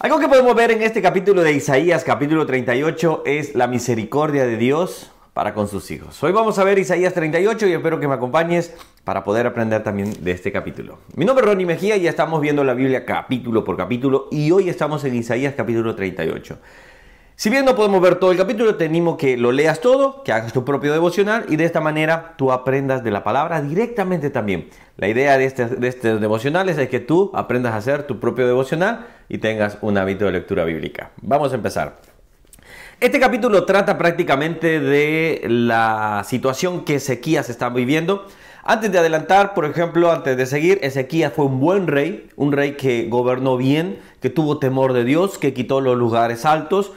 Algo que podemos ver en este capítulo de Isaías, capítulo 38, es la misericordia de Dios para con sus hijos. Hoy vamos a ver Isaías 38 y espero que me acompañes para poder aprender también de este capítulo. Mi nombre es Ronnie Mejía y estamos viendo la Biblia capítulo por capítulo y hoy estamos en Isaías capítulo 38. Si bien no podemos ver todo el capítulo, te que lo leas todo, que hagas tu propio devocional y de esta manera tú aprendas de la palabra directamente también. La idea de este, de este devocional es que tú aprendas a hacer tu propio devocional y tengas un hábito de lectura bíblica. Vamos a empezar. Este capítulo trata prácticamente de la situación que Ezequías está viviendo. Antes de adelantar, por ejemplo, antes de seguir, Ezequías fue un buen rey, un rey que gobernó bien, que tuvo temor de Dios, que quitó los lugares altos,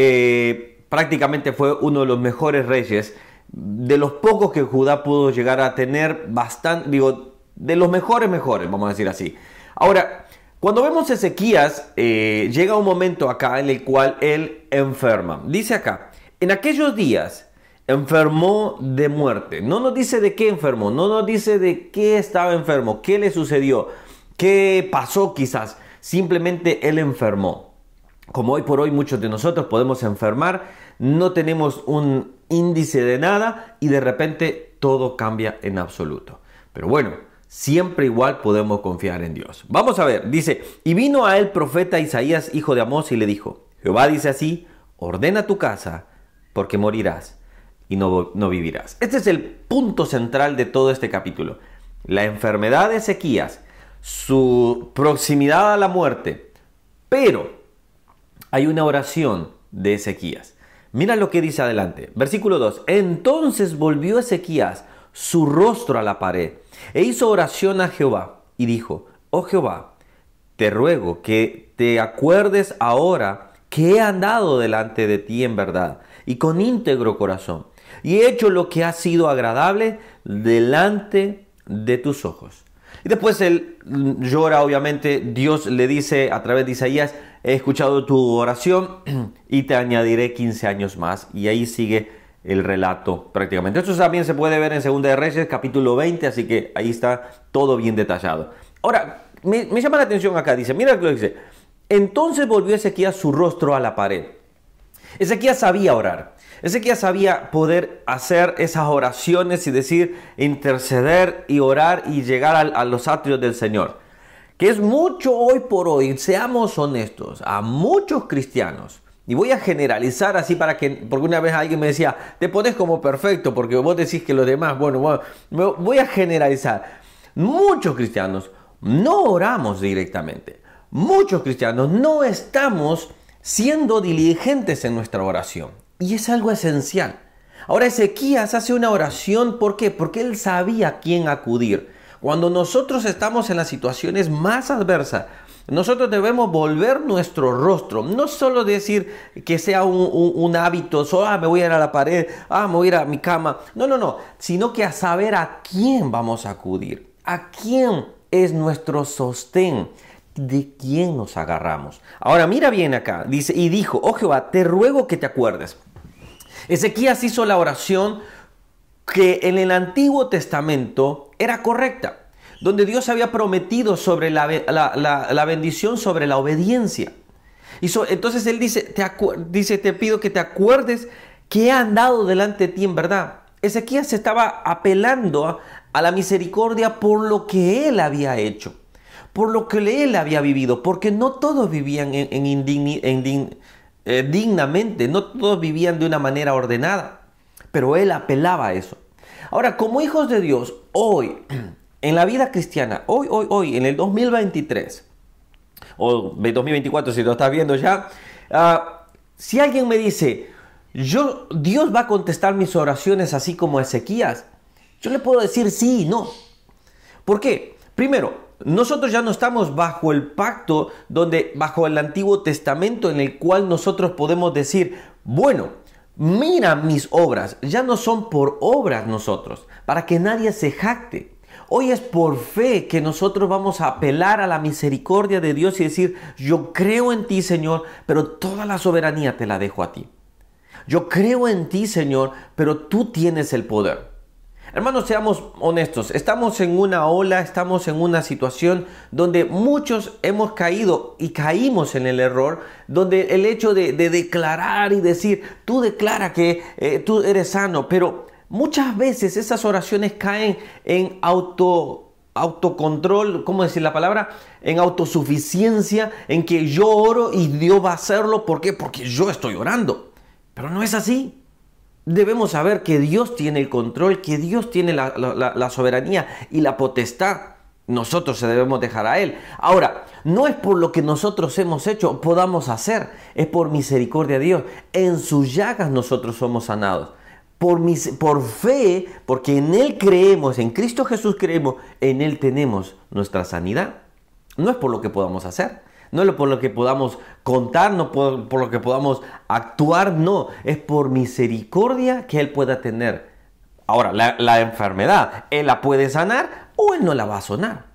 eh, prácticamente fue uno de los mejores reyes, de los pocos que Judá pudo llegar a tener, bastante, digo, de los mejores mejores, vamos a decir así. Ahora, cuando vemos Ezequías, eh, llega un momento acá en el cual él enferma. Dice acá, en aquellos días enfermó de muerte. No nos dice de qué enfermó, no nos dice de qué estaba enfermo, qué le sucedió, qué pasó quizás. Simplemente él enfermó como hoy por hoy muchos de nosotros podemos enfermar, no tenemos un índice de nada y de repente todo cambia en absoluto. Pero bueno, siempre igual podemos confiar en Dios. Vamos a ver, dice, y vino a él profeta Isaías, hijo de Amós, y le dijo, Jehová dice así, ordena tu casa, porque morirás y no, no vivirás. Este es el punto central de todo este capítulo. La enfermedad de Ezequías, su proximidad a la muerte, pero hay una oración de Ezequías. Mira lo que dice adelante. Versículo 2. Entonces volvió Ezequías su rostro a la pared e hizo oración a Jehová y dijo, oh Jehová, te ruego que te acuerdes ahora que he andado delante de ti en verdad y con íntegro corazón y he hecho lo que ha sido agradable delante de tus ojos. Y después él llora, obviamente, Dios le dice a través de Isaías, he escuchado tu oración y te añadiré 15 años más. Y ahí sigue el relato prácticamente. Esto también se puede ver en Segunda de Reyes, capítulo 20, así que ahí está todo bien detallado. Ahora, me, llama la atención acá, dice, mira lo que dice. Entonces volvió Ezequiel su rostro a la pared. Ezequiel sabía orar. Ezequiel sabía poder hacer esas oraciones y decir, interceder y orar y llegar a los atrios del Señor que es mucho hoy por hoy, seamos honestos, a muchos cristianos, y voy a generalizar así para que, porque una vez alguien me decía, te pones como perfecto porque vos decís que los demás, bueno, voy a generalizar. Muchos cristianos no oramos directamente. Muchos cristianos no estamos siendo diligentes en nuestra oración. Y es algo esencial. Ahora Ezequías hace una oración, ¿por qué? Porque él sabía a quién acudir. Cuando nosotros estamos en las situaciones más adversas, nosotros debemos volver nuestro rostro, no solo decir que sea un, hábito, solo ah, me voy a ir a la pared, ah, me voy a ir a mi cama, no, no, no, sino que a saber a quién vamos a acudir, a quién es nuestro sostén, de quién nos agarramos. Ahora mira bien acá, dice, y dijo, oh Jehová, te ruego que te acuerdes. Ezequías hizo la oración que en el Antiguo Testamento era correcta, donde Dios había prometido sobre la, bendición sobre la obediencia. Y entonces Él dice te, dice, te pido que te acuerdes que he andado delante de ti en verdad. Ezequiel se estaba apelando a, la misericordia por lo que Él había hecho, por lo que Él había vivido, porque no todos vivían en, eh, dignamente, no todos vivían de una manera ordenada pero él apelaba a eso. Ahora, como hijos de Dios, hoy, en la vida cristiana, hoy, hoy, hoy, en el 2023, o 2024 si lo estás viendo ya, ah, si alguien me dice, yo, Dios va a contestar mis oraciones así como Ezequías, yo le puedo decir sí y no. ¿Por qué? Primero, nosotros ya no estamos bajo el pacto donde bajo el Antiguo Testamento en el cual nosotros podemos decir, bueno, mira mis obras, ya no son por obras nosotros, para que nadie se jacte. Hoy es por fe que nosotros vamos a apelar a la misericordia de Dios y decir, yo creo en ti Señor, pero toda la soberanía te la dejo a ti. Yo creo en ti Señor, pero tú tienes el poder. Hermanos, seamos honestos, estamos en una ola, estamos en una situación donde muchos hemos caído y caímos en el error, donde el hecho de, declarar y decir, tú declara que eh, tú eres sano, pero muchas veces esas oraciones caen en auto autocontrol, ¿cómo decir la palabra? En autosuficiencia, en que yo oro y Dios va a hacerlo. ¿Por qué? Porque yo estoy orando. Pero no es así debemos saber que Dios tiene el control, que Dios tiene la, soberanía y la potestad. Nosotros se debemos dejar a Él. Ahora, no es por lo que nosotros hemos hecho podamos hacer, es por misericordia de Dios. En sus llagas nosotros somos sanados. Por, por fe, porque en Él creemos, en Cristo Jesús creemos, en Él tenemos nuestra sanidad. No es por lo que podamos hacer. No es por lo que podamos contar, no por, lo que podamos actuar, no. Es por misericordia que Él pueda tener. Ahora, la, enfermedad, Él la puede sanar o Él no la va a sanar.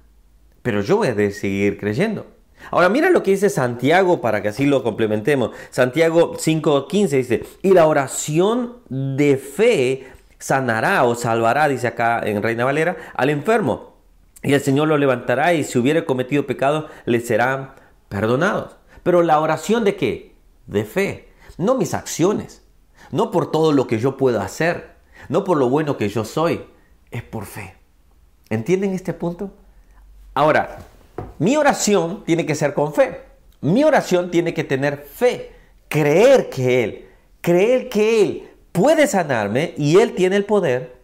Pero yo voy a seguir creyendo. Ahora mira lo que dice Santiago para que así lo complementemos. Santiago 5.15 dice, y la oración de fe sanará o salvará, dice acá en Reina Valera, al enfermo. Y el Señor lo levantará y si hubiere cometido pecado, le será perdonados. Pero la oración de qué? De fe. No mis acciones. No por todo lo que yo puedo hacer. No por lo bueno que yo soy. Es por fe. ¿Entienden este punto? Ahora, mi oración tiene que ser con fe. Mi oración tiene que tener fe. Creer que Él, creer que Él puede sanarme y Él tiene el poder,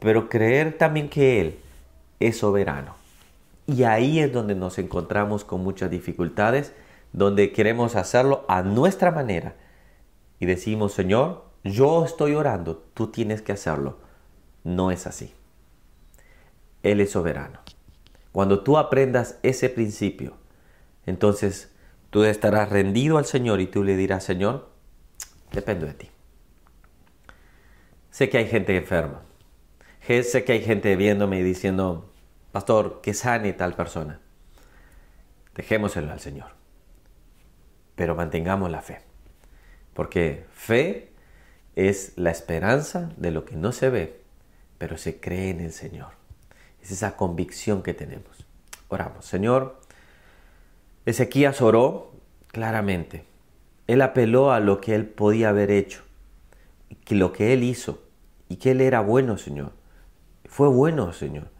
pero creer también que Él es soberano. Y ahí es donde nos encontramos con muchas dificultades, donde queremos hacerlo a nuestra manera. Y decimos, Señor, yo estoy orando, tú tienes que hacerlo. No es así. Él es soberano. Cuando tú aprendas ese principio, entonces tú estarás rendido al Señor y tú le dirás, Señor, dependo de ti. Sé que hay gente enferma. Sé que hay gente viéndome y diciendo, pastor, que sane tal persona. Dejémoselo al Señor. Pero mantengamos la fe. Porque fe es la esperanza de lo que no se ve, pero se cree en el Señor. Es esa convicción que tenemos. Oramos. Señor, Ezequías oró claramente. Él apeló a lo que él podía haber hecho, que lo que él hizo y que él era bueno, Señor. Fue bueno, Señor.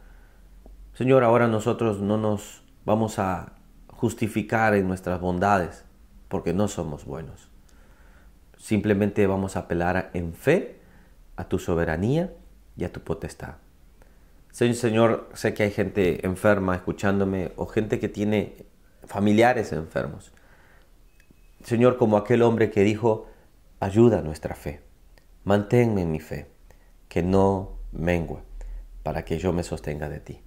Señor, ahora nosotros no nos vamos a justificar en nuestras bondades porque no somos buenos. Simplemente vamos a apelar en fe a tu soberanía y a tu potestad. Señor, sé que hay gente enferma escuchándome o gente que tiene familiares enfermos. Señor, como aquel hombre que dijo, ayuda nuestra fe, manténme en mi fe, que no mengua, para que yo me sostenga de ti.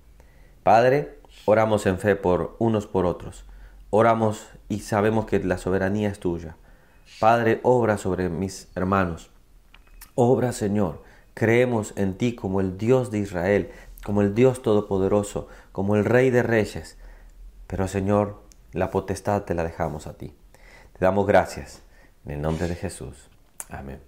Padre, oramos en fe por unos por otros. Oramos y sabemos que la soberanía es tuya. Padre, obra sobre mis hermanos. Obra, Señor. Creemos en ti como el Dios de Israel, como el Dios Todopoderoso, como el Rey de Reyes. Pero, Señor, la potestad te la dejamos a ti. Te damos gracias. En el nombre de Jesús. Amén.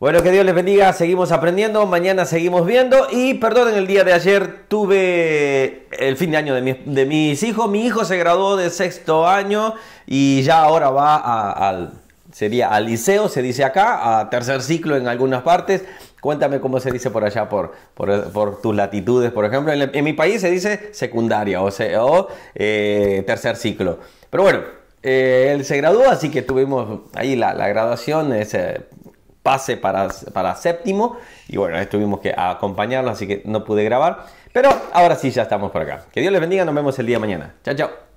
Bueno, que Dios les bendiga, seguimos aprendiendo, mañana seguimos viendo y perdonen, el día de ayer tuve el fin de año de, mis hijos, mi hijo se graduó de sexto año y ya ahora va al, sería al liceo, se dice acá, a tercer ciclo en algunas partes. Cuéntame cómo se dice por allá, por, por, tus latitudes, por ejemplo. En, mi país se dice secundaria o, o eh, tercer ciclo. Pero bueno, eh, él se graduó, así que tuvimos ahí la, la graduación, ese pase para, para séptimo. Y bueno, tuvimos que acompañarlo, así que no pude grabar. Pero ahora sí, ya estamos por acá. Que Dios les bendiga, nos vemos el día de mañana. Chao, chao.